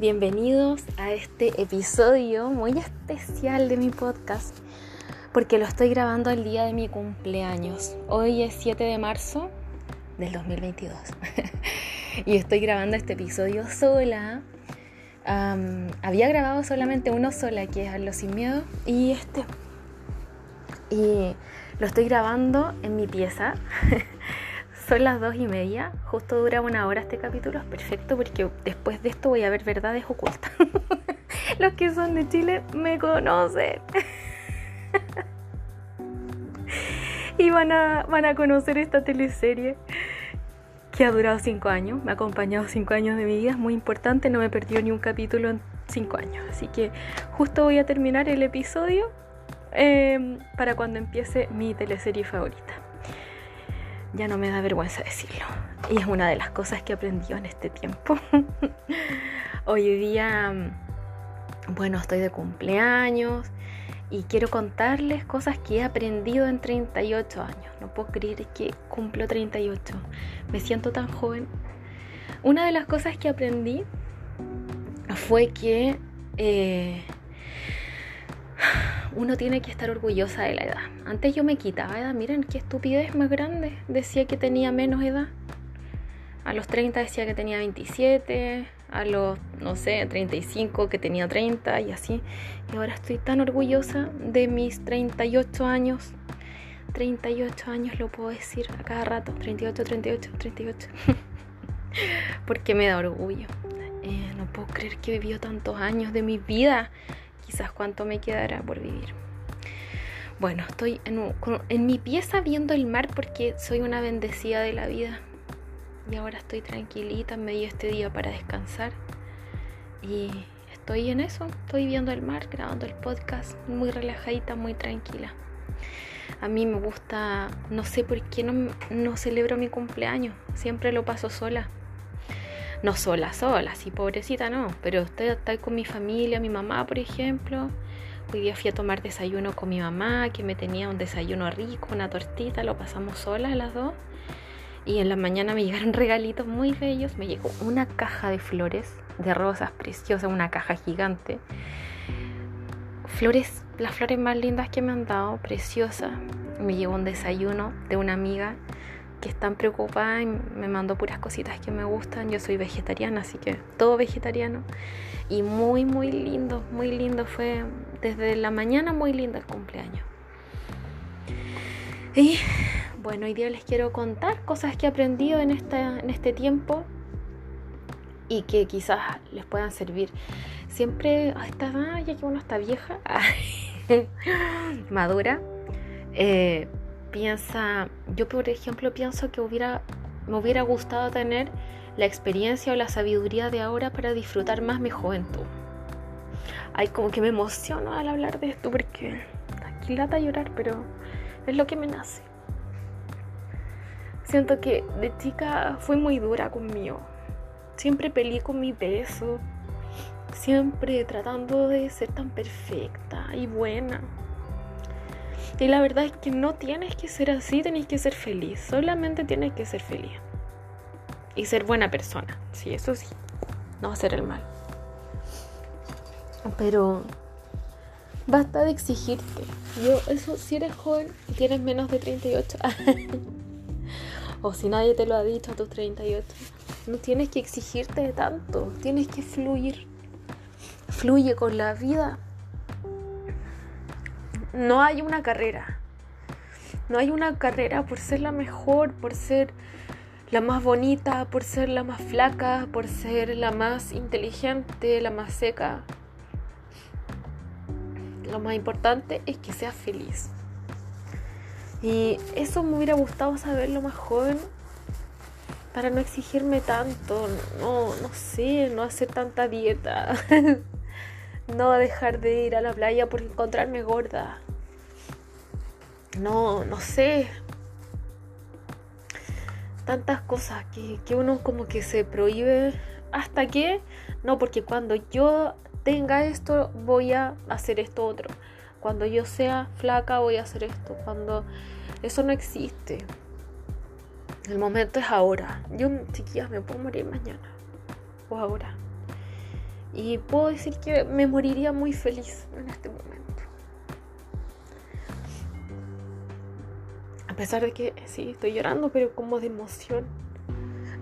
Bienvenidos a este episodio muy especial de mi podcast porque lo estoy grabando el día de mi cumpleaños. Hoy es 7 de marzo del 2022 y estoy grabando este episodio sola. había grabado solamente uno sola, que es Hazlo sin miedo, y este. Y lo estoy grabando en mi pieza. Son las dos y media, justo dura una hora este capítulo, es perfecto porque después de esto voy a ver verdades ocultas. Los que son de Chile me conocen. y van a, van a conocer esta teleserie que ha durado cinco años, me ha acompañado cinco años de mi vida, es muy importante, no me perdió ni un capítulo en cinco años. Así que justo voy a terminar el episodio em, para cuando empiece mi teleserie favorita ya no me da vergüenza decirlo. Y es una de las cosas que he en este tiempo. Hoy día, bueno, estoy de cumpleaños y quiero contarles cosas que he aprendido en 38 años. No puedo creer que cumplo 38. Me siento tan joven. Una de las cosas que aprendí fue que eh, uno tiene que estar orgullosa de la edad. Antes yo me quitaba edad, miren qué estupidez más grande. Decía que tenía menos edad. A los 30 decía que tenía 27, a los, no sé, 35 que tenía 30 y así. Y ahora estoy tan orgullosa de mis 38 años. 38 años lo puedo decir a cada rato. 38, 38, 38. Porque me da orgullo. Eh, no puedo creer que he vivido tantos años de mi vida quizás cuánto me quedará por vivir. Bueno, estoy en, mi pieza viendo el mar porque soy una bendecida de la vida. Y ahora estoy tranquilita, me dio este día para descansar. Y estoy en eso, estoy viendo el mar, grabando el podcast, muy relajadita, muy tranquila. A mí me gusta, no sé por qué no, no celebro mi cumpleaños, siempre lo paso sola no sola, sola, así pobrecita no, pero estoy, estoy con mi familia, mi mamá, por ejemplo. Hoy día fui a tomar desayuno con mi mamá, que me tenía un desayuno rico, una tortita, lo pasamos solas las dos. Y en la mañana me llegaron regalitos muy bellos. Me llegó una caja de flores, de rosas preciosas, una caja gigante. Flores, las flores más lindas que me han dado, preciosas. Me llegó un desayuno de una amiga que están preocupadas y me mandó puras cositas que me gustan. Yo soy vegetariana, así que todo vegetariano. Y muy, muy lindo, muy lindo. Fue desde la mañana muy lindo el cumpleaños. Y bueno, hoy día les quiero contar cosas que he aprendido en, esta, en este tiempo y que quizás les puedan servir. Siempre a esta ya que uno está vieja, madura, eh, piensa, yo por ejemplo pienso que hubiera, me hubiera gustado tener la experiencia o la sabiduría de ahora para disfrutar más mi juventud. Ay, como que me emociono al hablar de esto porque aquí lata llorar, pero es lo que me nace. Siento que de chica fui muy dura conmigo. Siempre peleé con mi peso. Siempre tratando de ser tan perfecta y buena. Y la verdad es que no tienes que ser así, tienes que ser feliz. Solamente tienes que ser feliz. Y ser buena persona. Sí, eso sí. No hacer el mal. Pero basta de exigirte. Yo, eso, si eres joven y tienes menos de 38 o si nadie te lo ha dicho a tus 38, no tienes que exigirte tanto. Tienes que fluir. Fluye con la vida no hay una carrera. No hay una carrera por ser la mejor, por ser la más bonita, por ser la más flaca, por ser la más inteligente, la más seca. Lo más importante es que seas feliz. Y eso me hubiera gustado saberlo más joven para no exigirme tanto, no, no sé, no hacer tanta dieta. no dejar de ir a la playa por encontrarme gorda. No, no sé. Tantas cosas que, que uno como que se prohíbe hasta que, no, porque cuando yo tenga esto voy a hacer esto otro. Cuando yo sea flaca voy a hacer esto. Cuando eso no existe. El momento es ahora. Yo, chiquillas, me puedo morir mañana. O ahora. Y puedo decir que me moriría muy feliz en este momento. A pesar de que sí, estoy llorando, pero como de emoción.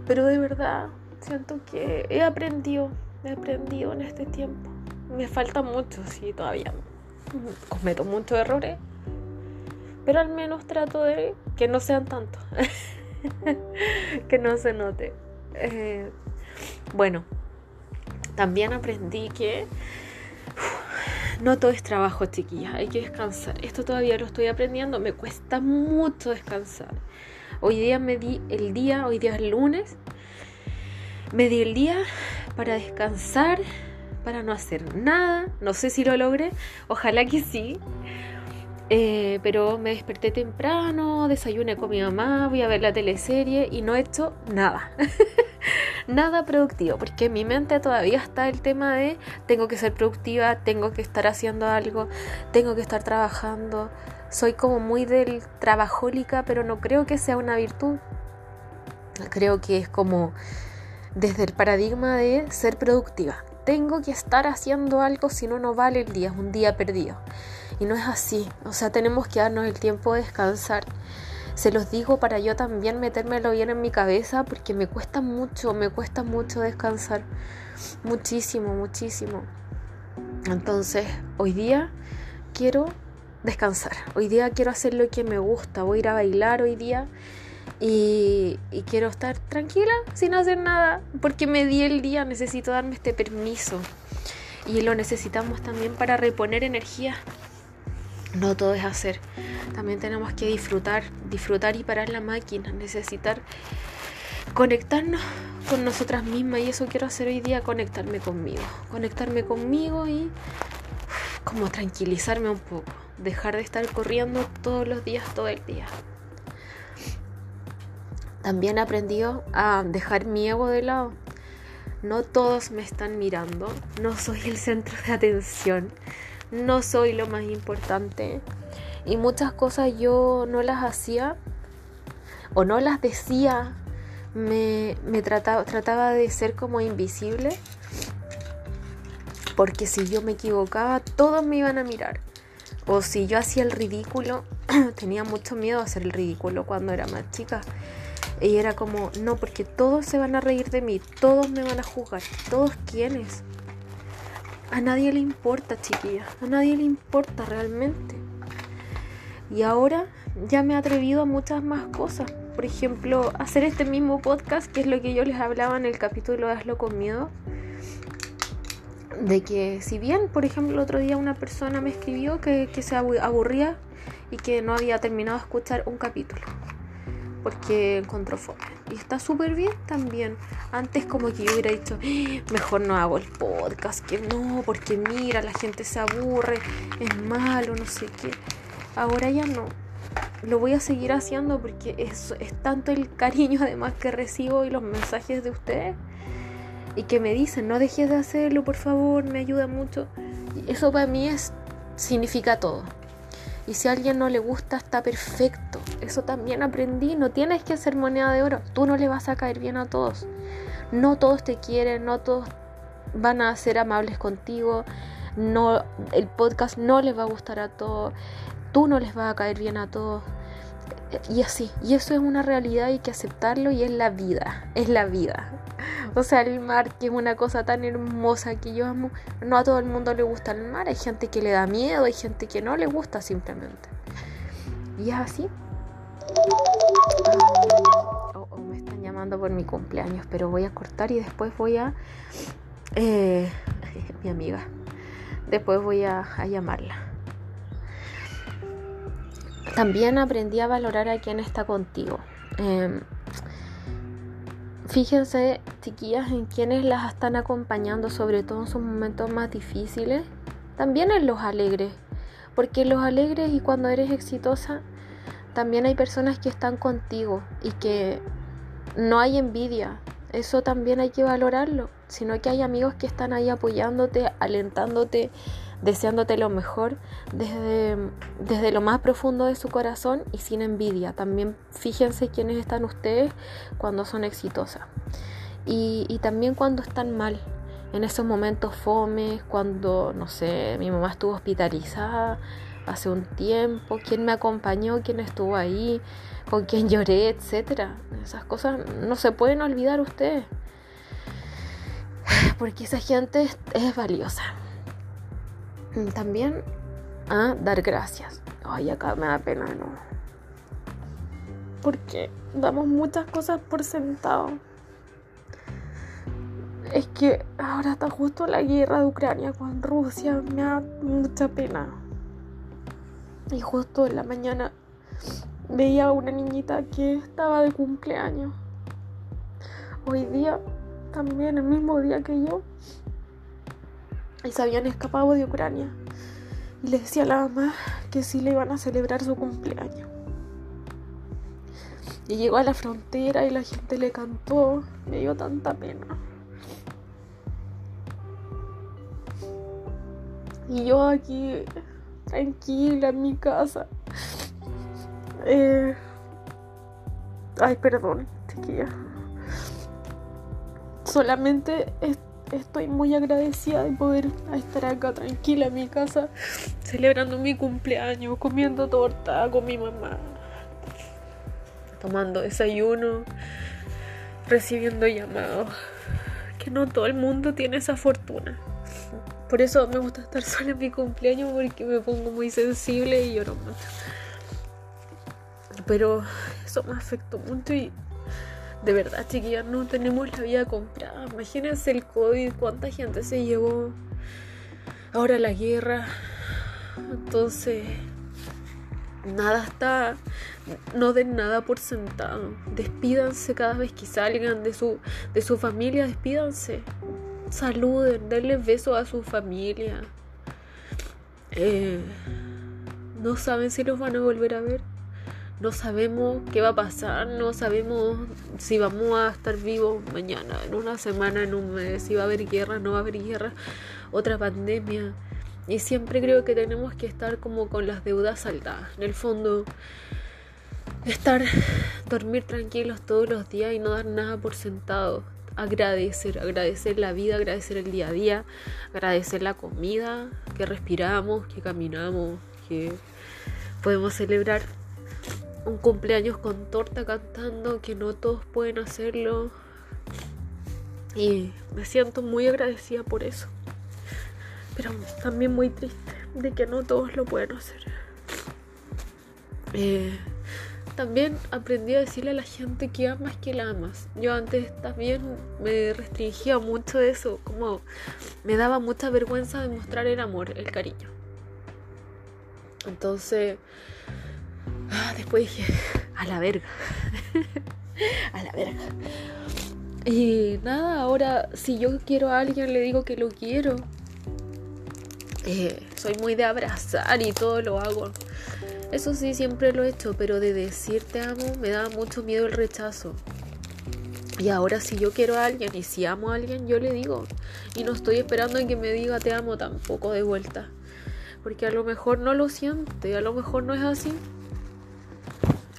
Pero de verdad, siento que he aprendido, he aprendido en este tiempo. Me falta mucho, sí, todavía cometo muchos errores. Pero al menos trato de que no sean tantos. que no se note. Eh, bueno, también aprendí que no todo es trabajo, chiquillas. Hay que descansar. Esto todavía lo estoy aprendiendo. Me cuesta mucho descansar. Hoy día me di el día, hoy día es lunes. Me di el día para descansar, para no hacer nada. No sé si lo logré. Ojalá que sí. Eh, pero me desperté temprano, desayuné con mi mamá, voy a ver la teleserie y no he hecho nada. nada productivo, porque en mi mente todavía está el tema de tengo que ser productiva, tengo que estar haciendo algo, tengo que estar trabajando. Soy como muy del trabajólica, pero no creo que sea una virtud. Creo que es como desde el paradigma de ser productiva. Tengo que estar haciendo algo, si no, no vale el día, es un día perdido. Y no es así, o sea, tenemos que darnos el tiempo de descansar se los digo para yo también metérmelo bien en mi cabeza porque me cuesta mucho, me cuesta mucho descansar. Muchísimo, muchísimo. Entonces, hoy día quiero descansar. Hoy día quiero hacer lo que me gusta. Voy a ir a bailar hoy día. Y, quiero estar tranquila sin hacer nada porque me di el día, necesito darme este permiso y lo necesitamos también para reponer energía no todo es hacer. También tenemos que disfrutar, disfrutar y parar la máquina, necesitar conectarnos con nosotras mismas y eso quiero hacer hoy día, conectarme conmigo, conectarme conmigo y como tranquilizarme un poco, dejar de estar corriendo todos los días, todo el día. También he aprendido a dejar mi ego de lado. No todos me están mirando, no soy el centro de atención no soy lo más importante. Y muchas cosas yo no las hacía o no las decía. Me, trataba, trataba de ser como invisible. Porque si yo me equivocaba, todos me iban a mirar. O si yo hacía el ridículo, tenía mucho miedo a hacer el ridículo cuando era más chica. Y era como, no, porque todos se van a reír de mí, todos me van a juzgar, todos quienes. A nadie le importa, chiquilla. A nadie le importa realmente. Y ahora ya me he atrevido a muchas más cosas. Por ejemplo, hacer este mismo podcast, que es lo que yo les hablaba en el capítulo Hazlo con miedo. De que si bien, por ejemplo, el otro día una persona me escribió que, que se aburría y que no había terminado de escuchar un capítulo porque encontró fome. Y está súper bien también. Antes como que yo hubiera dicho, ah, mejor no hago el podcast, que no, porque mira, la gente se aburre, es malo, no sé qué. Ahora ya no. Lo voy a seguir haciendo porque es, es tanto el cariño además que recibo y los mensajes de ustedes. Y que me dicen, no dejes de hacerlo, por favor, me ayuda mucho. Y eso para mí es, significa todo. Y si a alguien no le gusta, está perfecto. Eso también aprendí. No tienes que ser moneda de oro. Tú no le vas a caer bien a todos. No todos te quieren, no todos van a ser amables contigo. No, el podcast no les va a gustar a todos. Tú no les vas a caer bien a todos. Y así. Y eso es una realidad, hay que aceptarlo y es la vida. Es la vida. O sea, el mar, que es una cosa tan hermosa que yo amo, no a todo el mundo le gusta el mar. Hay gente que le da miedo, hay gente que no le gusta simplemente. Y es así. Oh, oh, me están llamando por mi cumpleaños, pero voy a cortar y después voy a... Eh, mi amiga. Después voy a, llamarla. También aprendí a valorar a quien está contigo. Em, Fíjense, chiquillas, en quienes las están acompañando, sobre todo en sus momentos más difíciles, también en los alegres, porque en los alegres y cuando eres exitosa, también hay personas que están contigo y que no hay envidia, eso también hay que valorarlo, sino que hay amigos que están ahí apoyándote, alentándote, deseándote lo mejor desde, desde lo más profundo de su corazón y sin envidia. También fíjense quiénes están ustedes cuando son exitosas y, y también cuando están mal. en esos momentos fome, cuando, no sé, mi mamá estuvo hospitalizada hace un tiempo, quién me acompañó, quién estuvo ahí, con quién lloré, etcétera. Esas cosas no se pueden olvidar ustedes. Porque esa gente es, valiosa. También a dar gracias. Ay, acá me da pena, ¿no? Porque damos muchas cosas por sentado. Es que ahora está justo la guerra de Ucrania con Rusia. Me da mucha pena. Y justo en la mañana veía a una niñita que estaba de cumpleaños. Hoy día, también el mismo día que yo, y se habían escapado de Ucrania. Y le decía a la mamá que sí le iban a celebrar su cumpleaños. Y llegó a la frontera y la gente le cantó. Me dio tanta pena. Y yo aquí, tranquila en mi casa. Eh... Ay, perdón, chiquilla. Solamente estoy muy agradecida de poder estar acá tranquila en mi casa, celebrando mi cumpleaños, comiendo torta con mi mamá, tomando desayuno, recibiendo llamados. Que no todo el mundo tiene esa fortuna. Por eso me gusta estar sola en mi cumpleaños porque me pongo muy sensible y lloro mucho. Pero eso me afectó mucho y de verdad, chiquillas, no tenemos la vida comprada. Imagínense el COVID, cuánta gente se llevó. Ahora la guerra. Entonces, nada está. No den nada por sentado. Despídanse cada vez que salgan de su, de su familia, despídanse saluden, denle besos a su familia. Eh, no saben si los van a volver a ver. No sabemos qué va a pasar, no sabemos si vamos a estar vivos mañana, en una semana, en un mes, si va a haber guerra, no va a haber guerra, otra pandemia. Y siempre creo que tenemos que estar como con las deudas saldadas. En el fondo, estar, dormir tranquilos todos los días y no dar nada por sentado agradecer, agradecer la vida, agradecer el día a día, agradecer la comida que respiramos, que caminamos, que podemos celebrar un cumpleaños con torta cantando, que no todos pueden hacerlo. Y me siento muy agradecida por eso. Pero también muy triste de que no todos lo pueden hacer. Eh, también aprendí a decirle a la gente que amas que la amas. Yo antes también me restringía mucho eso, como me daba mucha vergüenza de mostrar el amor, el cariño. Entonces, después dije, a la verga, a la verga. Y nada, ahora si yo quiero a alguien le digo que lo quiero. Eh, soy muy de abrazar y todo lo hago eso sí, siempre lo he hecho, pero de decir te amo me da mucho miedo el rechazo. Y ahora si yo quiero a alguien y si amo a alguien, yo le digo. Y no estoy esperando en que me diga te amo tampoco de vuelta. Porque a lo mejor no lo siente, a lo mejor no es así.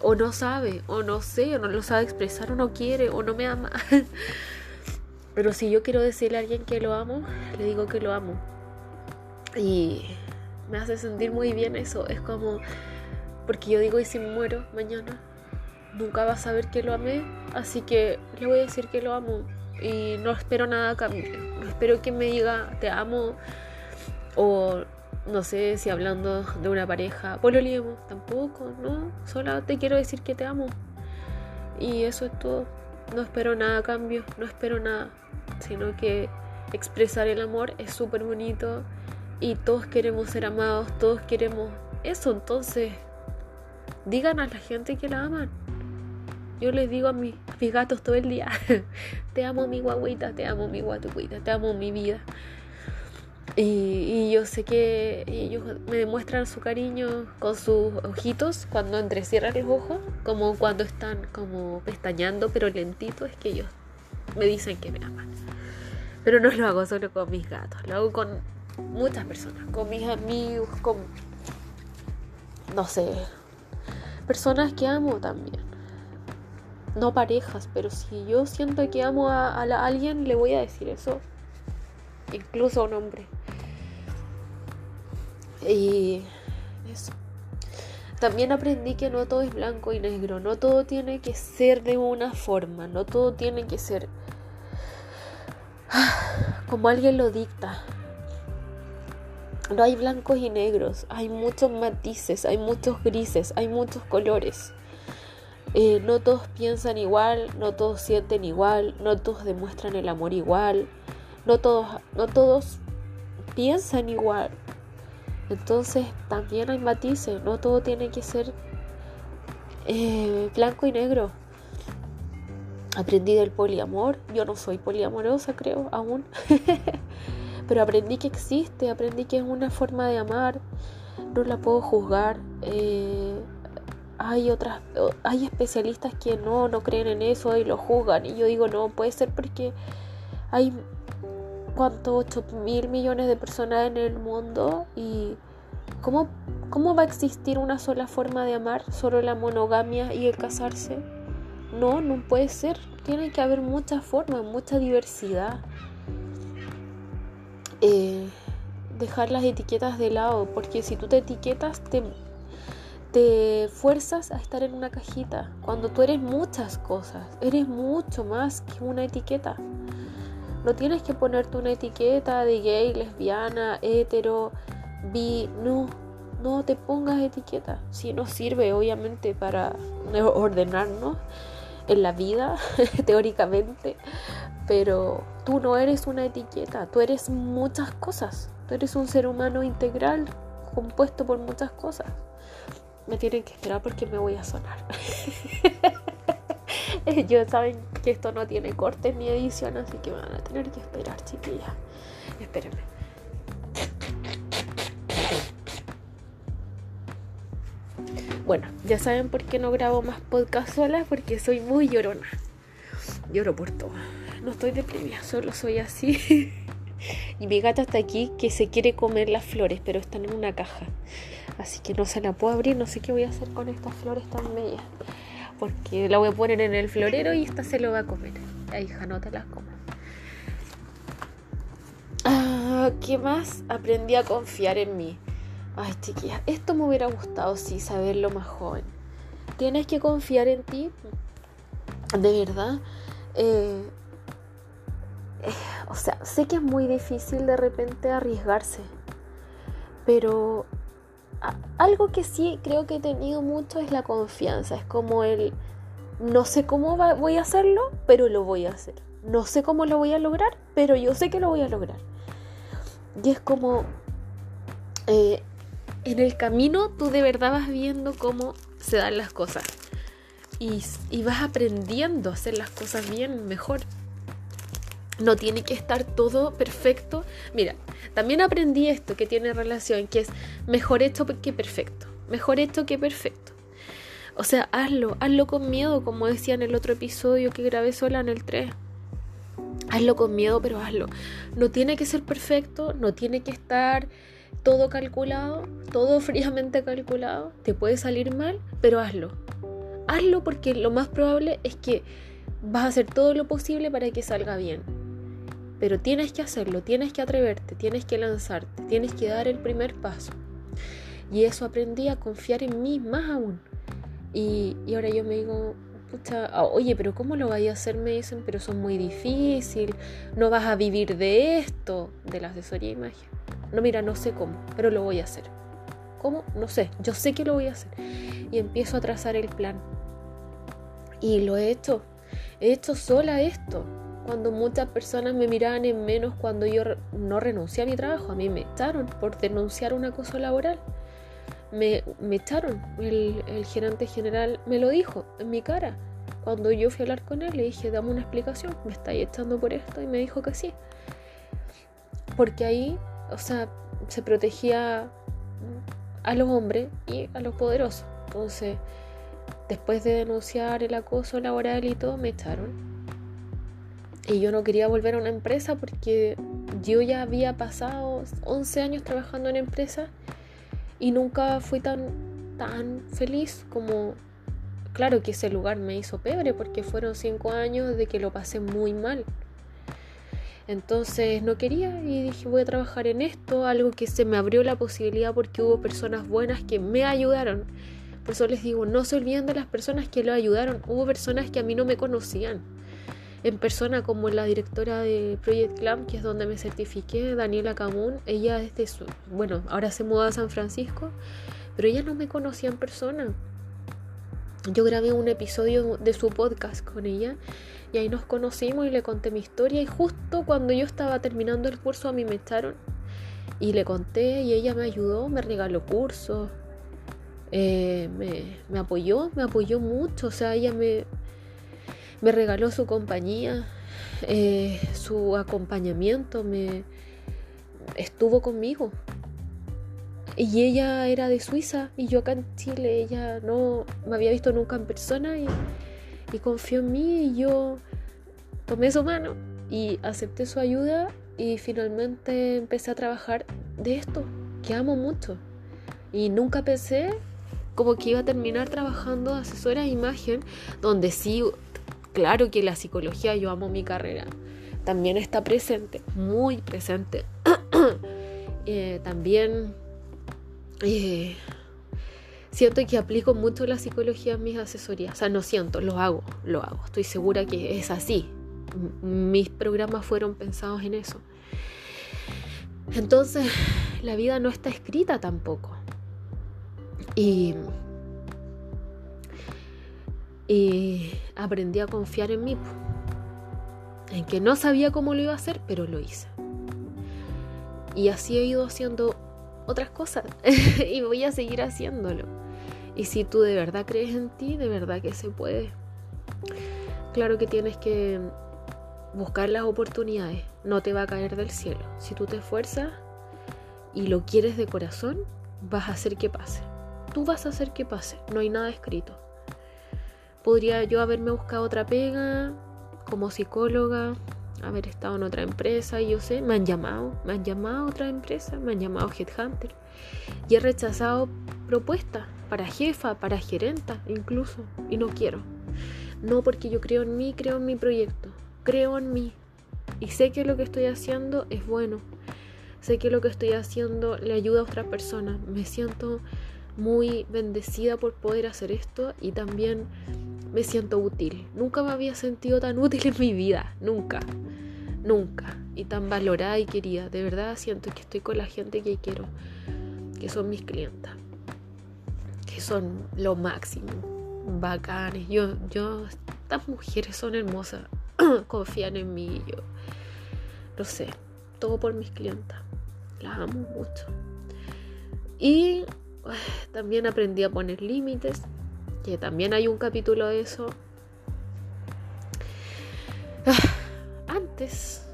O no sabe, o no sé, o no lo sabe expresar, o no quiere, o no me ama. Pero si yo quiero decirle a alguien que lo amo, le digo que lo amo. Y me hace sentir muy bien eso. Es como porque yo digo, y si me muero mañana, nunca va a saber que lo amé, así que le voy a decir que lo amo y no espero nada a cambio. No espero que me diga te amo o no sé si hablando de una pareja, lo liemos, tampoco, no, solo te quiero decir que te amo. Y eso es todo. No espero nada a cambio, no espero nada, sino que expresar el amor es súper bonito y todos queremos ser amados, todos queremos eso, entonces Digan a la gente que la aman. Yo les digo a, mis gatos todo el día, te amo mi guaguita, te amo mi guatucuita, te amo mi vida. Y, yo sé que ellos me demuestran su cariño con sus ojitos cuando entrecierran los ojos, como cuando están como pestañando, pero lentito, es que ellos me dicen que me aman. Pero no lo hago solo con mis gatos, lo hago con muchas personas, con mis amigos, con, no sé, personas que amo también. No parejas, pero si yo siento que amo a, alguien, le voy a decir eso. incluso a un hombre. Y eso. También aprendí que no todo es blanco y negro, no todo tiene que ser de una forma, no todo tiene que ser como alguien lo dicta. No hay blancos y negros, hay muchos matices, hay muchos grises, hay muchos colores. Eh, no todos piensan igual, no todos sienten igual, no todos demuestran el amor igual, no todos, no todos piensan igual. Entonces también hay matices, no todo tiene que ser eh, blanco y negro. Aprendí del poliamor, yo no soy poliamorosa creo aún, pero aprendí que existe, aprendí que es una forma de amar, no la puedo juzgar. Eh, hay otras, hay especialistas que no, no creen en eso y lo juzgan. Y yo digo, no, puede ser porque hay, ¿cuánto? 8 mil millones de personas en el mundo y ¿cómo, ¿cómo va a existir una sola forma de amar? ¿Solo la monogamia y el casarse? No, no puede ser. Tiene que haber muchas formas, mucha diversidad. Eh, dejar las etiquetas de lado, porque si tú te etiquetas, te te fuerzas a estar en una cajita cuando tú eres muchas cosas, eres mucho más que una etiqueta. No tienes que ponerte una etiqueta de gay, lesbiana, hetero, bi, no, no te pongas etiqueta. Si no sirve obviamente para ordenarnos en la vida, teóricamente, pero tú no eres una etiqueta, tú eres muchas cosas, tú eres un ser humano integral compuesto por muchas cosas me tienen que esperar porque me voy a sonar. Yo saben que esto no tiene corte ni edición, así que van a tener que esperar, chiquillas. Espérenme. Bueno, ya saben por qué no grabo más podcast sola, porque soy muy llorona. Lloro por todo. No estoy deprimida, solo soy así. y mi gata está aquí que se quiere comer las flores, pero están en una caja. Así que no se la puedo abrir, no sé qué voy a hacer con estas flores tan bellas. Porque la voy a poner en el florero y esta se lo va a comer. La hija, no te las comas. Ah, ¿Qué más? Aprendí a confiar en mí. Ay, chiquilla, esto me hubiera gustado, sí, saberlo más joven. Tienes que confiar en ti, de verdad. Eh, eh, o sea, sé que es muy difícil de repente arriesgarse, pero algo que sí creo que he tenido mucho es la confianza. Es como el, no sé cómo voy a hacerlo, pero lo voy a hacer. No sé cómo lo voy a lograr, pero yo sé que lo voy a lograr. Y es como, eh, en el camino tú de verdad vas viendo cómo se dan las cosas. Y, y vas aprendiendo a hacer las cosas bien, mejor. No tiene que estar todo perfecto. Mira, también aprendí esto que tiene relación, que es mejor hecho que perfecto. Mejor hecho que perfecto. O sea, hazlo, hazlo con miedo, como decía en el otro episodio que grabé sola en el 3. Hazlo con miedo, pero hazlo. No tiene que ser perfecto, no tiene que estar todo calculado, todo fríamente calculado. Te puede salir mal, pero hazlo. Hazlo porque lo más probable es que vas a hacer todo lo posible para que salga bien. Pero tienes que hacerlo, tienes que atreverte, tienes que lanzarte, tienes que dar el primer paso. Y eso aprendí a confiar en mí más aún. Y, ahora yo me digo, ah, oye, pero ¿cómo lo vais a hacer? Me dicen, pero son muy difícil, no vas a vivir de esto, de la asesoría de imagen. No, mira, no sé cómo, pero lo voy a hacer. ¿Cómo? No sé, yo sé que lo voy a hacer. Y empiezo a trazar el plan. Y lo he hecho. He hecho sola esto cuando muchas personas me miraban en menos cuando yo no renuncié a mi trabajo. A mí me echaron por denunciar un acoso laboral. Me, me echaron. El, el, gerente general me lo dijo en mi cara. Cuando yo fui a hablar con él, le dije, dame una explicación. Me estáis echando por esto. Y me dijo que sí. Porque ahí, o sea, se protegía a los hombres y a los poderosos. Entonces, después de denunciar el acoso laboral y todo, me echaron y yo no quería volver a una empresa porque yo ya había pasado 11 años trabajando en empresa y nunca fui tan, tan feliz como... Claro que ese lugar me hizo pebre porque fueron 5 años de que lo pasé muy mal. Entonces no quería y dije voy a trabajar en esto, algo que se me abrió la posibilidad porque hubo personas buenas que me ayudaron. Por eso les digo, no se olviden de las personas que lo ayudaron. Hubo personas que a mí no me conocían. En persona como la directora de Project Clam, que es donde me certifiqué, Daniela Camun, ella es de su, bueno, ahora se mudó a San Francisco, pero ella no me conocía en persona. Yo grabé un episodio de su podcast con ella y ahí nos conocimos y le conté mi historia. Y justo cuando yo estaba terminando el curso a mí me echaron y le conté y ella me ayudó, me regaló cursos, eh, me, apoyó, me apoyó mucho, o sea, ella me, me regaló su compañía, eh, su acompañamiento, me estuvo conmigo. Y ella era de Suiza y yo acá en Chile, ella no me había visto nunca en persona y y confió en mí y yo tomé su mano y acepté su ayuda y finalmente empecé a trabajar de esto, que amo mucho. Y nunca pensé como que iba a terminar trabajando asesora de imagen, donde sí, claro que la psicología, yo amo mi carrera, también está presente, muy presente. Eh, también eh, siento que aplico mucho la psicología en mis asesorías. O sea, no siento, lo hago, lo hago. Estoy segura que es así. mis programas fueron pensados en eso. Entonces, la vida no está escrita tampoco. Y, y aprendí a confiar en mí. En que no sabía cómo lo iba a hacer, pero lo hice. Y así he ido haciendo otras cosas y voy a seguir haciéndolo. Y si tú de verdad crees en ti, de verdad que se puede. Claro que tienes que buscar las oportunidades, no te va a caer del cielo. Si tú te esfuerzas y lo quieres de corazón, vas a hacer que pase. Tú vas a hacer que pase, no hay nada escrito. Podría yo haberme buscado otra pega como psicóloga, haber estado en otra empresa y yo sé, me han llamado, me han llamado a otra empresa, me han llamado Headhunter y he rechazado propuestas para jefa, para gerenta incluso y no quiero. No porque yo creo en mí, creo en mi proyecto, creo en mí y sé que lo que estoy haciendo es bueno. Sé que lo que estoy haciendo le ayuda a otras personas. Me siento muy bendecida por poder hacer esto y también me siento útil. Nunca me había sentido tan útil en mi vida, nunca, nunca. Y tan valorada y querida. De verdad siento que estoy con la gente que quiero, que son mis clientas, que son lo máximo, bacanes. Yo, yo, estas mujeres son hermosas, confían en mí. Yo, lo sé, todo por mis clientas. Las amo mucho. Y también aprendí a poner límites que también hay un capítulo de eso. Antes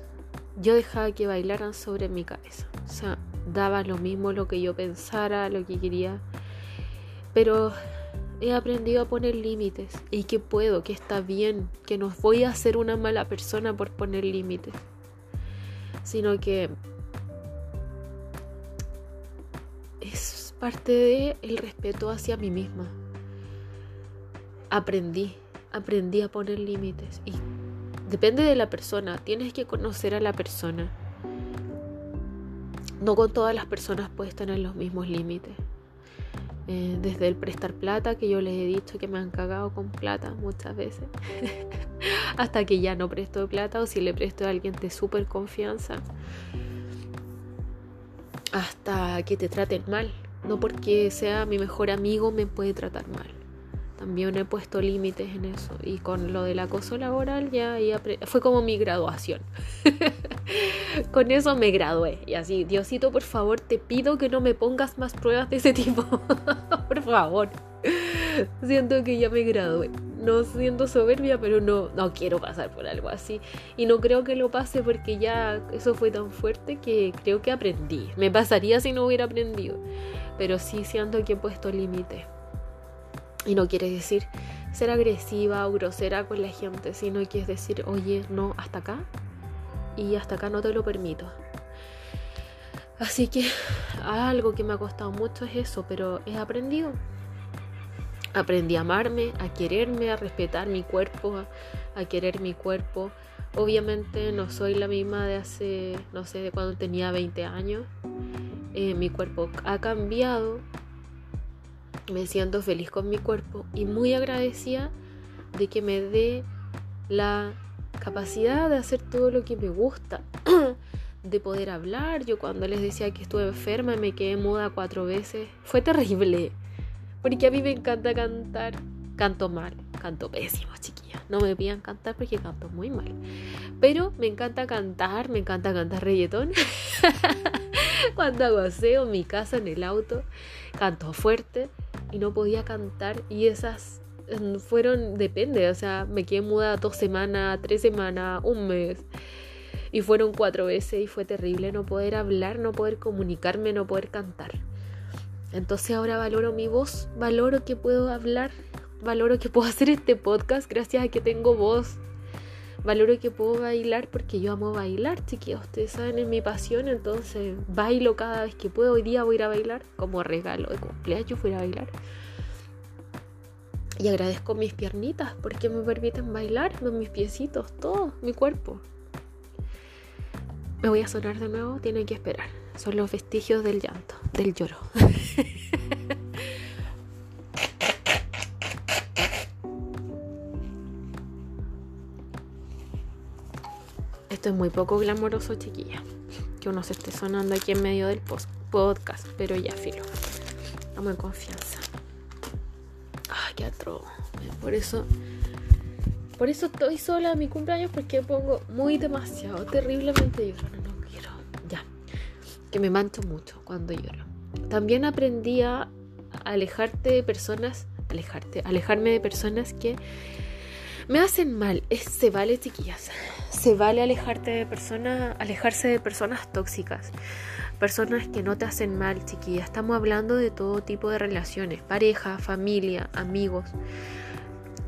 yo dejaba que bailaran sobre mi cabeza. O sea, daba lo mismo lo que yo pensara, lo que quería. Pero he aprendido a poner límites y que puedo, que está bien, que no voy a ser una mala persona por poner límites, sino que parte de el respeto hacia mí misma aprendí, aprendí a poner límites. Y depende de la persona, tienes que conocer a la persona. No con todas las personas puedes tener los mismos límites. Eh, desde el prestar plata, que yo les he dicho que me han cagado con plata muchas veces, hasta que ya no presto plata o si le presto a alguien de súper confianza, hasta que te traten mal. No porque sea mi mejor amigo me puede tratar mal. También he puesto límites en eso. Y con lo del acoso laboral ya fue como mi graduación. con eso me gradué. Y así, Diosito, por favor, te pido que no me pongas más pruebas de ese tipo. por favor. Siento que ya me gradué. No siento soberbia, pero no, no quiero pasar por algo así. Y no creo que lo pase porque ya eso fue tan fuerte que creo que aprendí. Me pasaría si no hubiera aprendido. Pero sí siento que he puesto límites. Y no quiere decir ser agresiva o grosera con la gente, sino que es decir, oye, no, hasta acá y hasta acá no te lo permito. Así que algo que me ha costado mucho es eso, pero he aprendido. Aprendí a amarme, a quererme, a respetar mi cuerpo, a, querer mi cuerpo, Obviamente no soy la misma de hace, no sé, de cuando tenía 20 años. Eh, mi cuerpo ha cambiado. Me siento feliz con mi cuerpo y muy agradecida de que me dé la capacidad de hacer todo lo que me gusta, de poder hablar. Yo cuando les decía que estuve enferma me quedé muda cuatro veces. Fue terrible, porque a mí me encanta cantar. Canto mal, canto pésimo, chiquilla. No me pidan cantar porque canto muy mal. Pero me encanta cantar, me encanta cantar reggaetón. cuando hago aseo en mi casa, en el auto, canto fuerte y no podía cantar. Y esas fueron, depende, o sea, me quedé muda dos semanas, tres semanas, un mes. Y fueron cuatro veces y fue terrible no poder hablar, no poder comunicarme, no poder cantar. Entonces ahora valoro mi voz, valoro que puedo hablar, valoro que puedo hacer este podcast gracias a que tengo voz. Valoro que puedo bailar porque yo amo bailar, chiquillos. Ustedes saben, es mi pasión, entonces bailo cada vez que puedo. Hoy día voy a ir a bailar como regalo de cumpleaños, voy a a bailar. Y agradezco mis piernitas porque me permiten bailar, mis piecitos, todo, mi cuerpo. Me voy a sonar de nuevo, tienen que esperar. Son los vestigios del llanto, del lloro. Esto es muy poco glamoroso, chiquilla. Que uno se esté sonando aquí en medio del podcast, pero ya filo. Vamos en confianza qué atro. Por eso, por eso estoy sola en mi cumpleaños porque pongo muy demasiado, terriblemente lloro. No, no quiero. Ya. Que me mancho mucho cuando lloro. También aprendí a alejarte de personas, alejarte, alejarme de personas que me hacen mal. se vale, chiquillas. Se vale alejarte de personas, alejarse de personas tóxicas personas que no te hacen mal, chiquilla. Estamos hablando de todo tipo de relaciones, pareja, familia, amigos,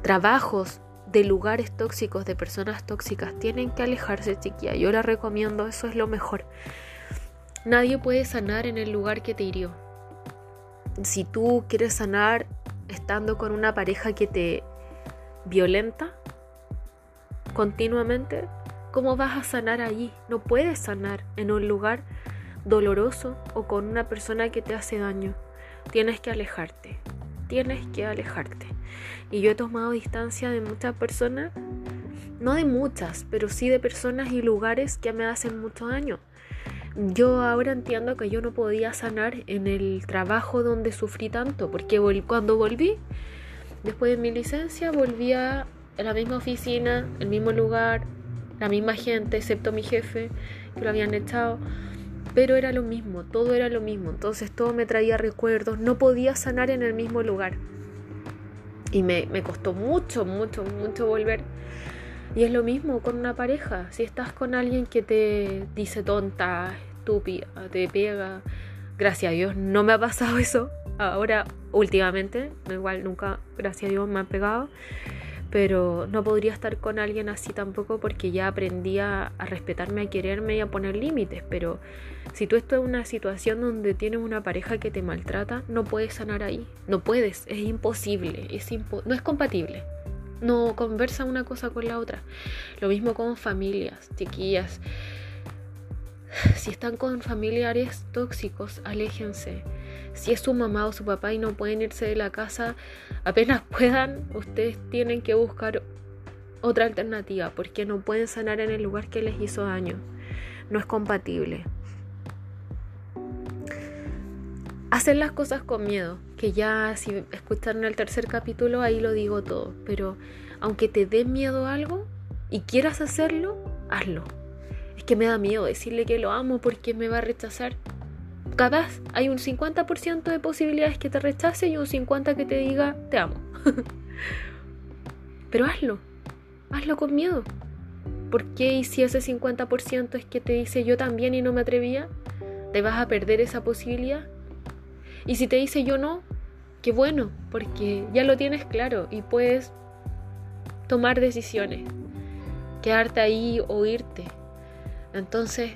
trabajos, de lugares tóxicos, de personas tóxicas. Tienen que alejarse, chiquilla. Yo la recomiendo, eso es lo mejor. Nadie puede sanar en el lugar que te hirió. Si tú quieres sanar estando con una pareja que te violenta continuamente, ¿cómo vas a sanar allí? No puedes sanar en un lugar doloroso o con una persona que te hace daño. Tienes que alejarte, tienes que alejarte. Y yo he tomado distancia de muchas personas, no de muchas, pero sí de personas y lugares que me hacen mucho daño. Yo ahora entiendo que yo no podía sanar en el trabajo donde sufrí tanto, porque cuando volví, después de mi licencia, volví a la misma oficina, el mismo lugar, la misma gente, excepto mi jefe, que lo habían echado pero era lo mismo, todo era lo mismo, entonces todo me traía recuerdos, no podía sanar en el mismo lugar. Y me, me costó mucho, mucho, mucho volver. Y es lo mismo con una pareja, si estás con alguien que te dice tonta, estúpida, te pega, gracias a Dios no me ha pasado eso, ahora últimamente, igual nunca, gracias a Dios me ha pegado. Pero no podría estar con alguien así tampoco porque ya aprendí a, respetarme, a quererme y a poner límites, pero si tú estás en una situación donde tienes una pareja que te maltrata, no puedes sanar ahí, no puedes, es imposible, es no es compatible. No conversa una cosa con la otra. Lo mismo con familias, chiquillas. Si están con familiares tóxicos, aléjense si es su mamá o su papá y no pueden irse de la casa apenas puedan, ustedes tienen que buscar otra alternativa porque no pueden sanar en el lugar que les hizo daño. No es compatible. Hacer las cosas con miedo, que ya si escucharon el tercer capítulo ahí lo digo todo, pero aunque te dé miedo algo y quieras hacerlo, hazlo. Es que me da miedo decirle que lo amo porque me va a rechazar capaz hay un 50% de posibilidades que te rechace y un 50% que te diga te amo. Pero hazlo, hazlo con miedo. ¿Por qué y si ese 50% es que te dice yo también y no me atrevía? ¿Te vas a perder esa posibilidad? Y si te dice yo no, qué bueno, porque ya lo tienes claro y puedes tomar decisiones, quedarte ahí o irte. Entonces,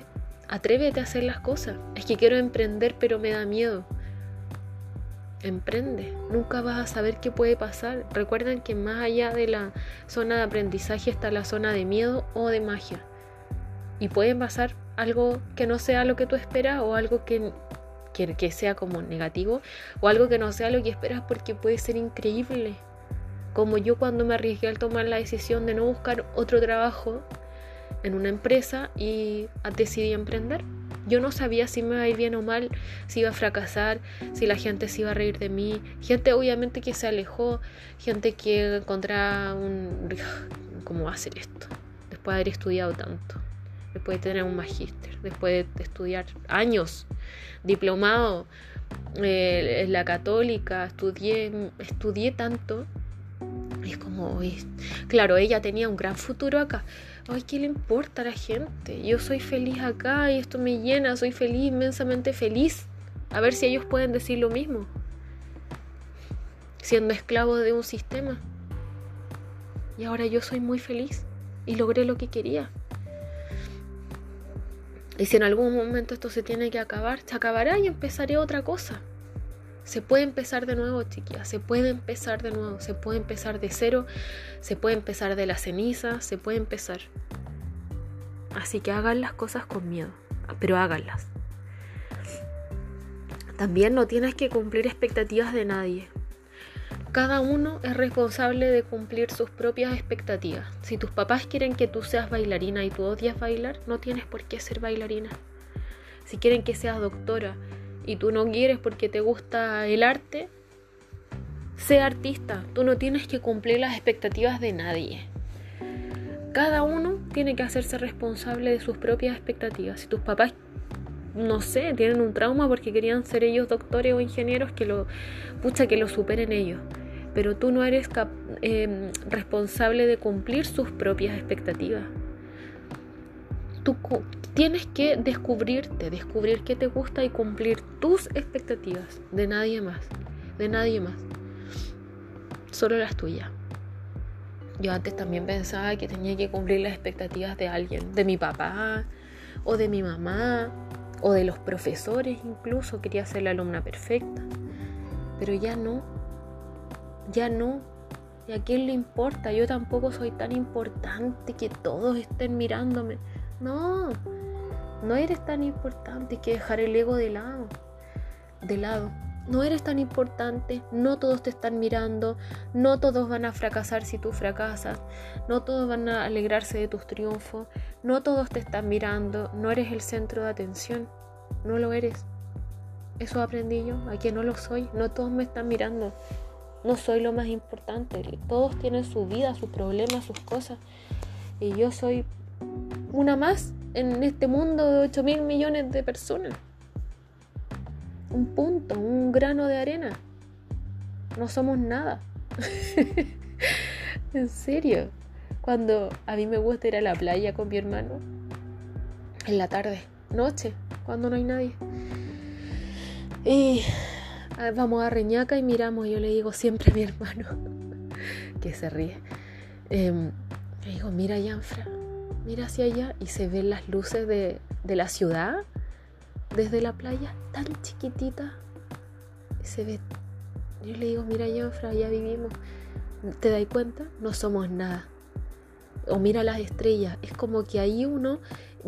Atrévete a hacer las cosas. Es que quiero emprender pero me da miedo. emprende. Nunca vas a saber qué puede pasar. Recuerden que más allá de la zona de aprendizaje está la zona de miedo o de magia. Y pueden pasar algo que no sea lo que tú esperas o algo que, que, sea como negativo o algo que no sea lo que esperas porque puede ser increíble. Como yo cuando me arriesgué al tomar la decisión de no buscar otro trabajo en una empresa y decidí emprender. Yo no sabía si me iba a ir bien o mal, si iba a fracasar, si la gente se iba a reír de mí. Gente obviamente que se alejó, gente que encontraba un... ¿Cómo hacer esto? Después de haber estudiado tanto, después de tener un magíster, después de estudiar años, diplomado eh, la católica, estudié, tanto. es como, claro, ella tenía un gran futuro acá, ay, ¿qué le importa a la gente? Yo soy feliz acá y esto me llena, soy feliz, inmensamente feliz. A ver si ellos pueden decir lo mismo. Siendo esclavo de un sistema. Y ahora yo soy muy feliz y logré lo que quería. Y si en algún momento esto se tiene que acabar, se acabará y empezaré otra cosa. Se puede empezar de nuevo, chiquillas, se puede empezar de nuevo, se puede empezar de cero, se puede empezar de la ceniza, se puede empezar. Así que hagan las cosas con miedo, pero háganlas. También no tienes que cumplir expectativas de nadie. Cada uno es responsable de cumplir sus propias expectativas. Si tus papás quieren que tú seas bailarina y tú odias bailar, no tienes por qué ser bailarina. Si quieren que seas doctora y tú no quieres porque te gusta el arte, sé artista. Tú no tienes que cumplir las expectativas de nadie. Cada uno tiene que hacerse responsable de sus propias expectativas. Si tus papás, no sé, tienen un trauma porque querían ser ellos doctores o ingenieros, que lo, pucha, que lo superen ellos. Pero tú no eres eh, responsable de cumplir sus propias expectativas. Tú tienes que descubrirte, descubrir qué te gusta y cumplir tus expectativas. De nadie más, de nadie más, solo las tuyas. Yo antes también pensaba que tenía que cumplir las expectativas de alguien, de mi papá o de mi mamá o de los profesores incluso, quería ser la alumna perfecta, pero ya no, ya no. ¿Y a quién le importa? Yo tampoco soy tan importante que todos estén mirándome. No, no eres tan importante que dejar el ego de lado. De lado. No eres tan importante, no todos te están mirando, no todos van a fracasar si tú fracasas, no todos van a alegrarse de tus triunfos, no todos te están mirando, no eres el centro de atención, no lo eres. Eso aprendí yo, a no lo soy, no todos me están mirando, no soy lo más importante, todos tienen su vida, sus problemas, sus cosas, y yo soy una más en este mundo de 8 mil millones de personas. Un punto, un grano de arena. No somos nada. en serio. Cuando a mí me gusta ir a la playa con mi hermano, en la tarde, noche, cuando no hay nadie. Y vamos a Reñaca y miramos, yo le digo siempre a mi hermano, que se ríe, em, le digo, mira Janfra, mira hacia allá y se ven las luces de, la ciudad desde la playa, tan chiquitita. Se ve. Yo le digo, mira, Janfra, ya vivimos. ¿Te das cuenta? No somos nada. O mira las estrellas. Es como que ahí uno.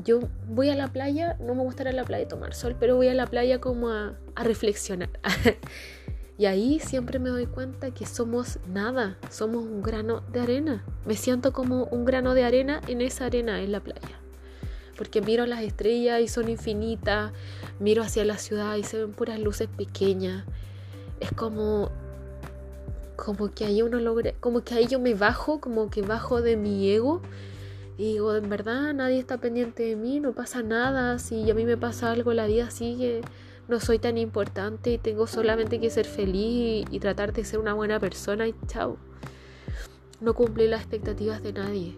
Yo voy a la playa, no me gusta ir a la playa y tomar sol, pero voy a la playa como a, reflexionar. Y ahí siempre me doy cuenta que somos nada, somos un grano de arena. Me siento como un grano de arena en esa arena en la playa. Porque miro las estrellas y son infinitas, miro hacia la ciudad y se ven puras luces pequeñas. Es como como que ahí uno logra, como que ahí yo me bajo, como que bajo de mi ego digo, en verdad nadie está pendiente de mí, no pasa nada, si a mí me pasa algo la vida sigue no soy tan importante y tengo solamente que ser feliz y, tratar de ser una buena persona y chao. No cumplí las expectativas de nadie.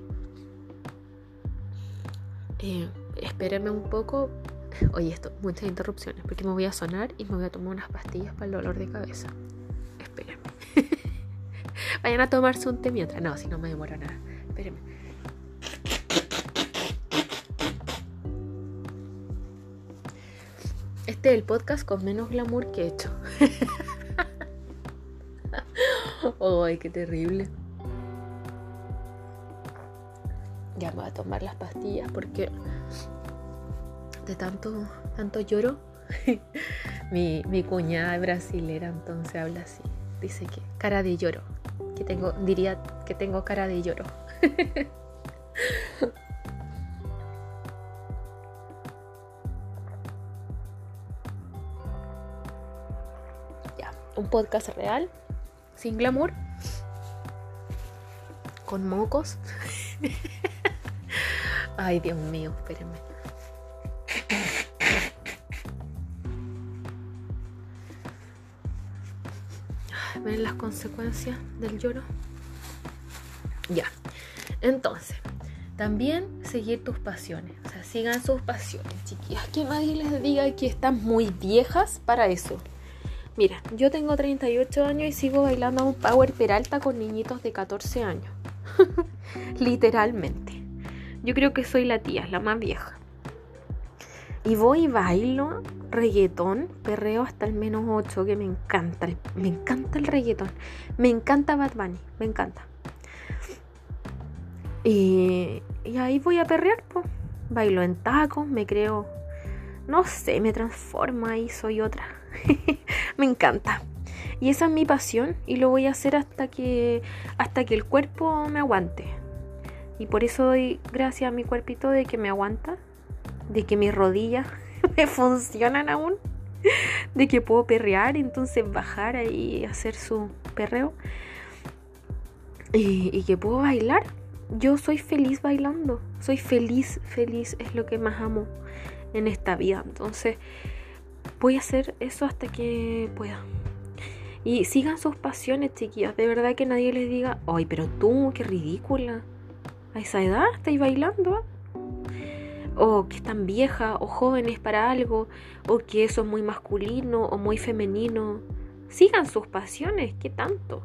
Eh, espérenme un poco. Oye, esto, muchas interrupciones, porque me voy a sonar y me voy a tomar unas pastillas para el dolor de cabeza. Espérenme. Vayan a tomarse un té mientras. No, si no me demora nada. Espérenme. Este es el podcast con menos glamour que he hecho. Ay, qué terrible. Ya me voy a tomar las pastillas porque de tanto, tanto lloro. mi, mi cuñada es brasilera, entonces habla así. Dice que cara de lloro. Que tengo, diría que tengo cara de lloro. un podcast real, sin glamour, con mocos. Ay, Dios mío, espérenme. ¿Ven las consecuencias del lloro? Ya. Entonces, también seguir tus pasiones. O sea, sigan sus pasiones, chiquillas. Que nadie les diga que están muy viejas para eso. Mira, yo tengo 38 años y sigo bailando un power peralta con niñitos de 14 años. Literalmente. Yo creo que soy la tía, la más vieja. Y voy y bailo reggaetón, perreo hasta el menos 8, que me encanta. Me encanta el reggaetón. Me encanta Bad Bunny, me encanta. Y, ahí voy a perrear, pues. Bailo en tacos, me creo. No sé, me transformo ahí, soy otra. me encanta. Y esa es mi pasión y lo voy a hacer hasta que hasta que el cuerpo me aguante. Y por eso doy gracias a mi cuerpito de que me aguanta, de que mis rodillas me funcionan aún, de que puedo perrear, entonces bajar ahí y hacer su perreo. Y, y que puedo bailar. Yo soy feliz bailando, soy feliz, feliz, es lo que más amo en esta vida. Entonces voy a hacer eso hasta que pueda. Y sigan sus pasiones, chiquillas. De verdad que nadie les diga, ay, pero tú, qué ridícula a esa edad estáis bailando. O que están viejas o jóvenes para algo. O que eso es muy masculino o muy femenino. Sigan sus pasiones, ¿qué tanto?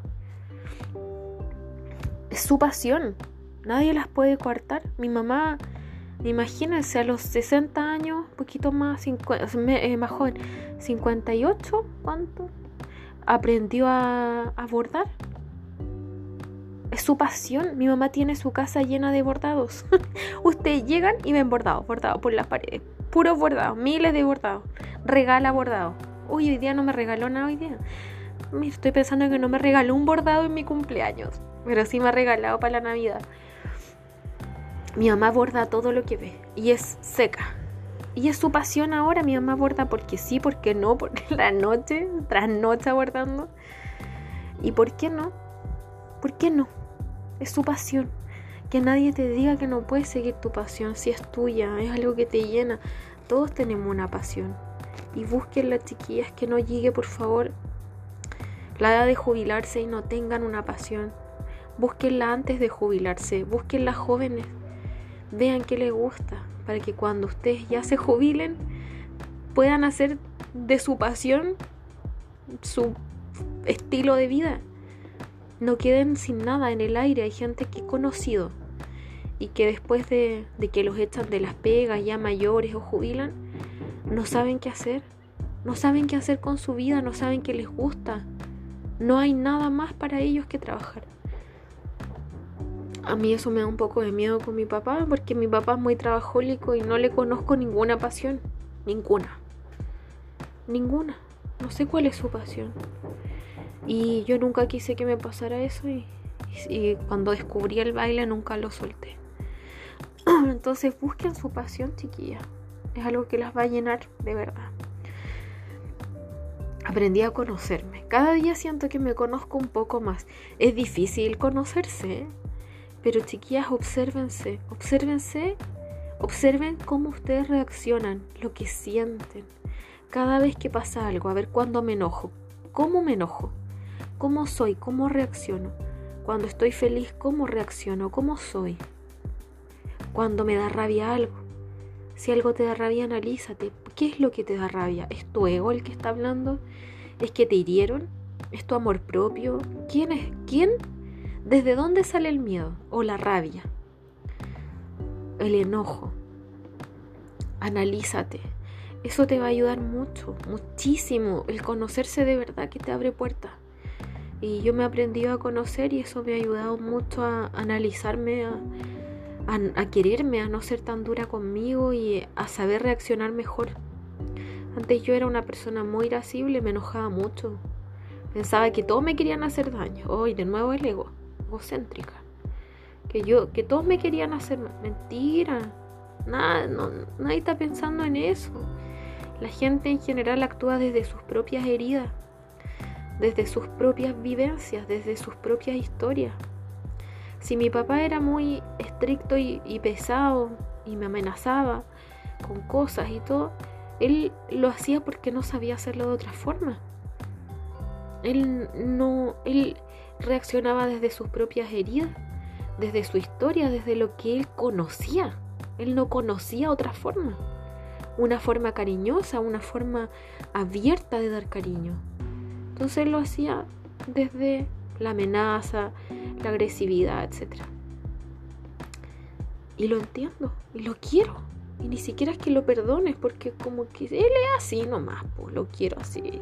Es su pasión. Nadie las puede coartar. Mi mamá, imagínense, a los 60 años, poquito más, eh, más joven, 58, ¿cuánto? Aprendió a, a bordar es su pasión. Mi mamá tiene su casa llena de bordados. Ustedes llegan y ven bordados, bordados por las paredes. Puros bordados, miles de bordados. Regala bordados. Uy, hoy día no me regaló nada hoy día. Estoy pensando que no me regaló un bordado en mi cumpleaños. Pero sí me ha regalado para la Navidad. Mi mamá borda todo lo que ve. Y es seca. Y es su pasión ahora. Mi mamá borda porque sí, porque no, porque la noche, tras noche bordando. ¿Y por qué no? ¿Por qué no? es su pasión. Que nadie te diga que no puedes seguir tu pasión si es tuya, es algo que te llena. Todos tenemos una pasión. Y busquen las chiquillas que no llegue, por favor, la edad de jubilarse y no tengan una pasión. Búsquenla antes de jubilarse, las jóvenes. Vean qué les gusta, para que cuando ustedes ya se jubilen, puedan hacer de su pasión su estilo de vida no queden sin nada en el aire. Hay gente que he conocido y que después de, que los echan de las pegas ya mayores o jubilan, no saben qué hacer. No saben qué hacer con su vida, no saben qué les gusta. No hay nada más para ellos que trabajar. A mí eso me da un poco de miedo con mi papá, porque mi papá es muy trabajólico y no le conozco ninguna pasión. Ninguna. Ninguna. No sé cuál es su pasión. Y yo nunca quise que me pasara eso y, cuando descubrí el baile nunca lo solté. Entonces busquen su pasión, chiquilla. Es algo que las va a llenar de verdad. Aprendí a conocerme. Cada día siento que me conozco un poco más. Es difícil conocerse, ¿eh? Pero chiquillas, obsérvense. Obsérvense. Observen cómo ustedes reaccionan, lo que sienten. Cada vez que pasa algo, a ver cuándo me enojo. ¿Cómo me enojo? ¿Cómo soy? ¿Cómo reacciono? Cuando estoy feliz, ¿cómo reacciono? ¿Cómo soy? Cuando me da rabia algo. Si algo te da rabia, analízate. ¿Qué es lo que te da rabia? ¿Es tu ego el que está hablando? ¿Es que te hirieron? ¿Es tu amor propio? ¿Quién es? ¿Quién? ¿Desde dónde sale el miedo o la rabia? El enojo. Analízate. Eso te va a ayudar mucho, muchísimo. El conocerse de verdad que te abre puertas Y yo me he aprendido a conocer y eso me ha ayudado mucho a analizarme, a, a, quererme, a no ser tan dura conmigo y a saber reaccionar mejor. Antes yo era una persona muy irascible, me enojaba mucho. Pensaba que todos me querían hacer daño. Hoy de nuevo el ego, egocéntrica. Que yo, que todos me querían hacer mentira. Nada, no, nadie está pensando en eso. La gente en general actúa desde sus propias heridas, desde sus propias vivencias, desde sus propias historias. Si mi papá era muy estricto y, pesado y me amenazaba con cosas y todo, él lo hacía porque no sabía hacerlo de otra forma. Él no, él reaccionaba desde sus propias heridas, desde su historia, desde lo que él conocía. Él no conocía otra forma una forma cariñosa, una forma abierta de dar cariño. Entonces lo hacía desde la amenaza, la agresividad, etc. Y lo entiendo, y lo quiero. Y ni siquiera es que lo perdones, porque como que él es así nomás, lo quiero así.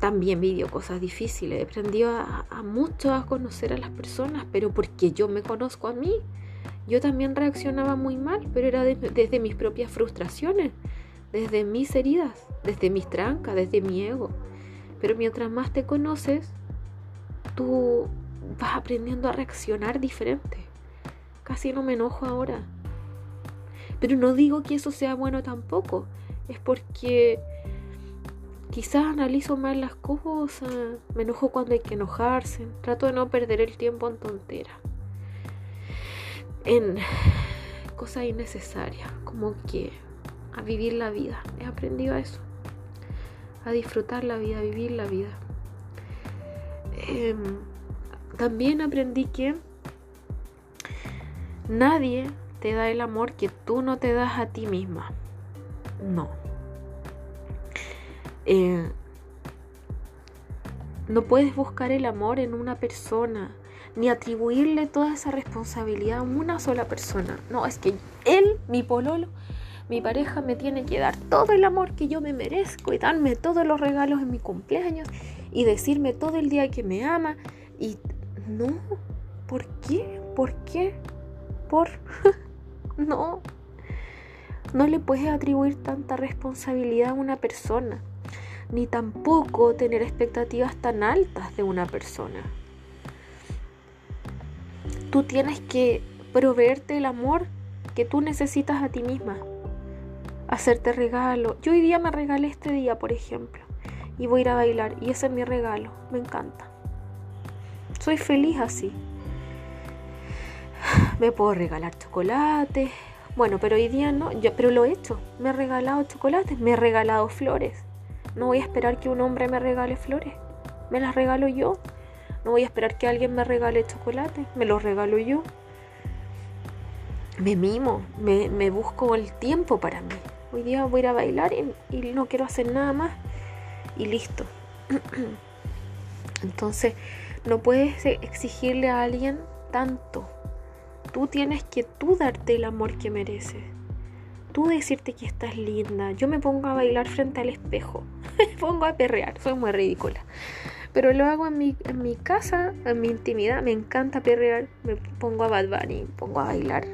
También vivió cosas difíciles, aprendió a, a mucho a conocer a las personas, pero porque yo me conozco a mí, yo también reaccionaba muy mal, pero era desde mis propias frustraciones, desde mis heridas, desde mis trancas, desde mi ego. Pero mientras más te conoces, tú vas aprendiendo a reaccionar diferente. Casi no me enojo ahora. Pero no digo que eso sea bueno tampoco. Es porque quizás analizo mal las cosas, me enojo cuando hay que enojarse, trato de no perder el tiempo en tonteras en cosas innecesarias, como que a vivir la vida. He aprendido a eso, a disfrutar la vida, a vivir la vida. Em, también aprendí que nadie te da el amor que tú no te das a ti misma. No. Eh, no puedes buscar el amor en una persona, ni atribuirle toda esa responsabilidad a una sola persona. No, es que él, mi pololo, mi pareja me tiene que dar todo el amor que yo me merezco y darme todos los regalos en mi cumpleaños y decirme todo el día que me ama. Y no, ¿por qué? ¿Por qué? ¿Por? no. No le puedes atribuir tanta responsabilidad a una persona, ni tampoco tener expectativas tan altas de una persona tú tienes que proveerte el amor que tú necesitas a ti misma. Hacerte regalo. Yo hoy día me regalé este día, por ejemplo, y voy a ir a bailar y ese es mi regalo. Me encanta. Soy feliz así. Me puedo regalar chocolate. Bueno, pero hoy día no, yo, pero lo he hecho. Me he regalado chocolates, me he regalado flores. No voy a esperar que un hombre me regale flores. Me las regalo yo. No voy a esperar que alguien me regale chocolate, me lo regalo yo. Me mimo, me, busco el tiempo para mí. Hoy día voy a ir a bailar y, no quiero hacer nada más. Y listo. Entonces, no puedes exigirle a alguien tanto. Tú tienes que tú darte el amor que mereces. Tú decirte que estás linda. Yo me pongo a bailar frente al espejo. me pongo a perrear. Soy muy ridícula. Pero lo hago en mi, en mi casa, en mi intimidad. Me encanta perrear. Me pongo a Bad Bunny, pongo a bailar.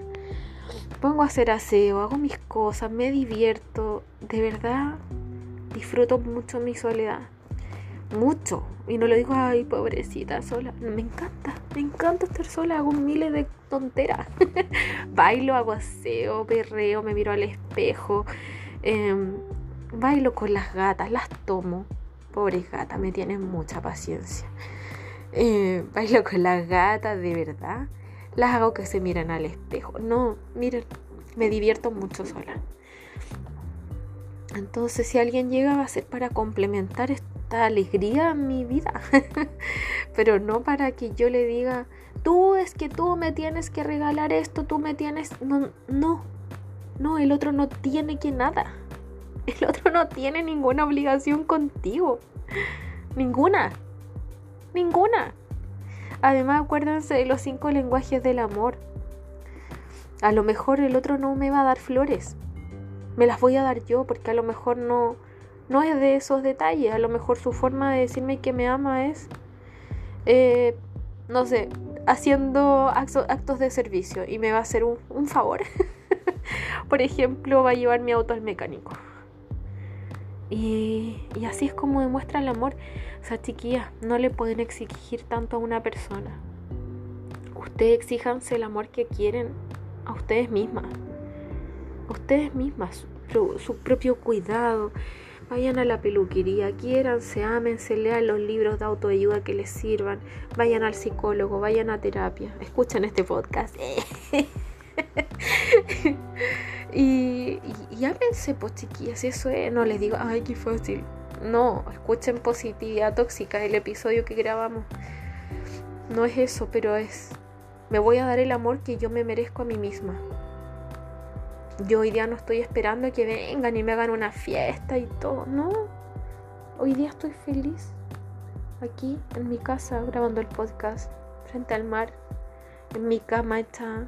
Pongo a hacer aseo, hago mis cosas, me divierto. De verdad, disfruto mucho mi soledad. Mucho. Y no lo digo, ay, pobrecita, sola. Me encanta, me encanta estar sola. Hago miles de tonteras. Bailo, hago aseo, perreo, me miro al espejo. Em, bailo con las gatas, las tomo. Pobre gata, me tienen mucha paciencia. Eh, bailo con las gatas, de verdad. Las hago que se miren al espejo. No, miren, me divierto mucho sola. Entonces, si alguien llega, va a ser para complementar alegría en mi vida. Pero no para que yo le diga, tú es que tú me tienes que regalar esto, tú me tienes. No, no, no, el otro no tiene que nada. El otro no tiene ninguna obligación contigo. Ninguna. Ninguna. Además, acuérdense de los cinco lenguajes del amor. A lo mejor el otro no me va a dar flores. Me las voy a dar yo porque a lo mejor no, no es de esos detalles. A lo mejor su forma de decirme que me ama es eh, no sé, haciendo actos, de servicio y me va a hacer un, favor. Por ejemplo, va a llevar mi auto al mecánico. Y, y, así es como demuestra el amor. O sea, chiquillas, no le pueden exigir tanto a una persona. Ustedes exíjanse el amor que quieren a ustedes mismas. Ustedes mismas, su propio cuidado, Vayan a la peluquería, quiéranse, ámense, lean los libros de autoayuda que les sirvan, vayan al psicólogo, vayan a terapia, escuchen este podcast. y, y, ámense, pues chiquillas, eso es, no les digo, ay, qué fácil. No, escuchen positividad tóxica, el episodio que grabamos. No es eso, pero es, me voy a dar el amor que yo me merezco a mí misma. Yo hoy día no estoy esperando que vengan y me hagan una fiesta y todo. No. Hoy día estoy feliz. Aquí en mi casa grabando el podcast. Frente al mar. En mi cama está.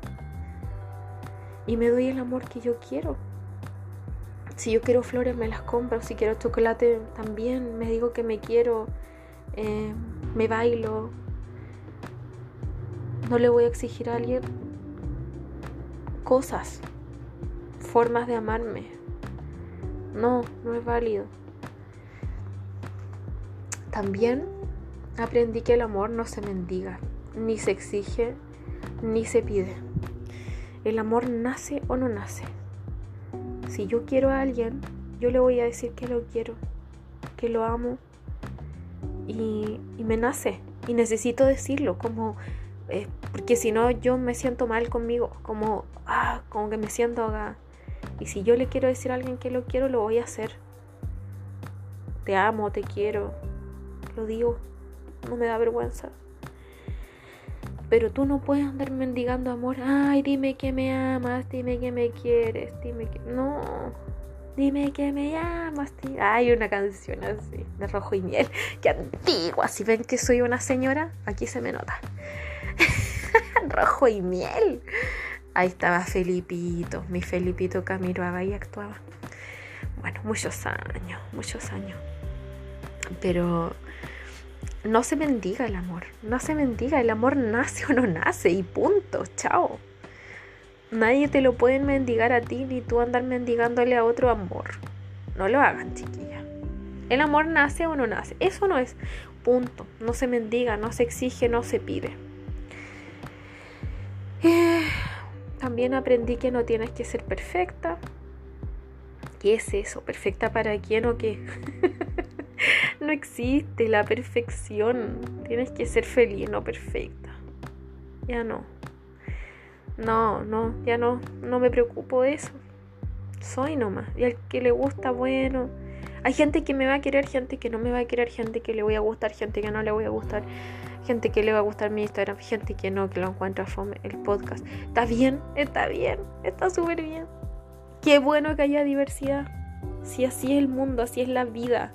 Y me doy el amor que yo quiero. Si yo quiero flores me las compro. Si quiero chocolate también. Me digo que me quiero. Eh, me bailo. No le voy a exigir a alguien cosas formas de amarme. No, no es válido. También aprendí que el amor no se mendiga, ni se exige, ni se pide. El amor nace o no nace. Si yo quiero a alguien, yo le voy a decir que lo quiero, que lo amo y, me nace. Y necesito decirlo, como, eh, porque si no yo me siento mal conmigo, como, ah, como que me siento y si yo le quiero decir a alguien que lo quiero, lo voy a hacer. Te amo, te quiero. Lo digo. No me da vergüenza. Pero tú no puedes andar mendigando amor. Ay, dime que me amas, dime que me quieres, dime que... No. Dime que me amas. Hay una canción así, de rojo y miel. Qué antigua. Si ven que soy una señora, aquí se me nota. rojo y miel. Ahí estaba Felipito, mi Felipito caminaba y actuaba. Bueno, muchos años, muchos años. Pero no se mendiga el amor, no se mendiga, el amor nace o no nace y punto, chao. Nadie te lo puede mendigar a ti ni tú andar mendigándole a otro amor. No lo hagan, chiquilla. El amor nace o no nace, eso no es punto, no se mendiga, no se exige, no se pide. También aprendí que no tienes que ser perfecta. ¿Qué es eso? ¿Perfecta para quién o qué? no existe la perfección. Tienes que ser feliz, no perfecta. Ya no. No, no, ya no, no me preocupo de eso. Soy nomás. Y al que le gusta, bueno. Hay gente que me va a querer, gente que no me va a querer, gente que le voy a gustar, gente que no le voy a gustar gente que le va a gustar mi Instagram, gente que no, que lo encuentra fome el podcast. Está bien, está bien, está súper bien. Qué bueno que haya diversidad. Si así es el mundo, así es la vida.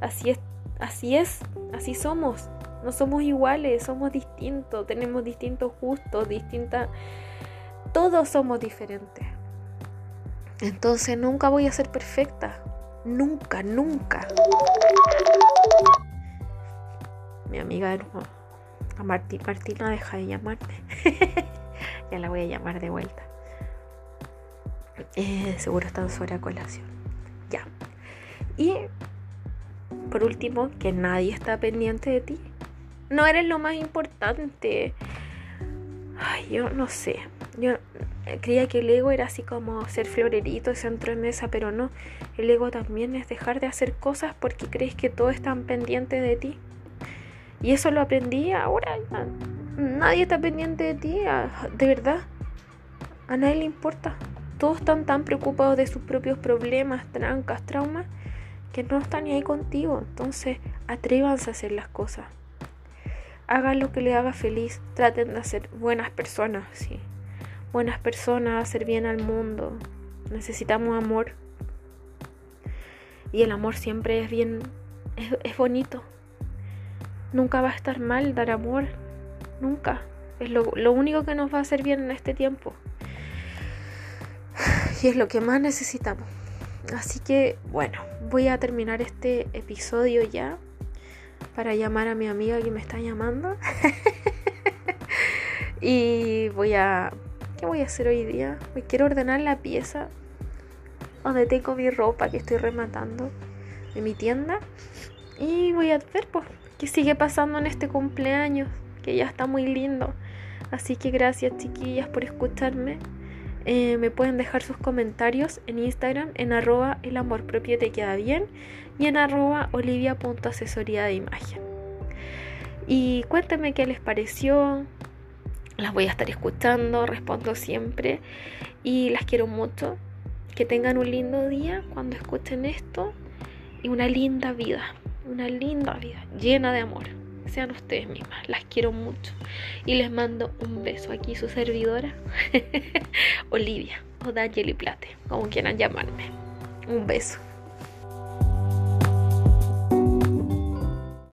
Así es, así es, así somos. No somos iguales, somos distintos, tenemos distintos gustos, distintas... Todos somos diferentes. Entonces nunca voy a ser perfecta. Nunca, nunca mi amiga nuevo. A Martín, Martina deja de llamarme. ya la voy a llamar de vuelta. Eh, seguro están sobre colación. Ya. Y por último, que nadie está pendiente de ti. No eres lo más importante. Ay, yo no sé. Yo creía que el ego era así como ser florerito, centro de mesa, pero no. El ego también es dejar de hacer cosas porque crees que todos están pendientes de ti. Y eso lo aprendí ahora. Nadie está pendiente de ti, de verdad. A nadie le importa. Todos están tan preocupados de sus propios problemas, trancas, traumas, que no están ni ahí contigo. Entonces, atrévanse a hacer las cosas. Hagan lo que les haga feliz. Traten de ser buenas personas, sí. Buenas personas, hacer bien al mundo. Necesitamos amor. Y el amor siempre es bien, es bonito. Nunca va a estar mal dar amor. Nunca. Es lo, único que nos va a hacer bien en este tiempo. Y es lo que más necesitamos. Así que, bueno, voy a terminar este episodio ya. para llamar a mi amiga que me está llamando. y voy a... ¿Qué voy a hacer hoy día? Me quiero ordenar la pieza donde tengo mi ropa que estoy rematando de mi tienda. Y voy a ver pues, qué sigue pasando en este cumpleaños, que ya está muy lindo. Así que gracias chiquillas por escucharme. Eh, me pueden dejar sus comentarios en Instagram en arroba el amor propio te queda bien y en arroba olivia.asesoría de imagen. Y cuéntenme qué les pareció. Las voy a estar escuchando, respondo siempre y las quiero mucho. Que tengan un lindo día cuando escuchen esto y una linda vida, una linda vida llena de amor. Sean ustedes mismas, las quiero mucho y les mando un beso aquí su servidora Olivia o Danieli Plate, como quieran llamarme. Un beso.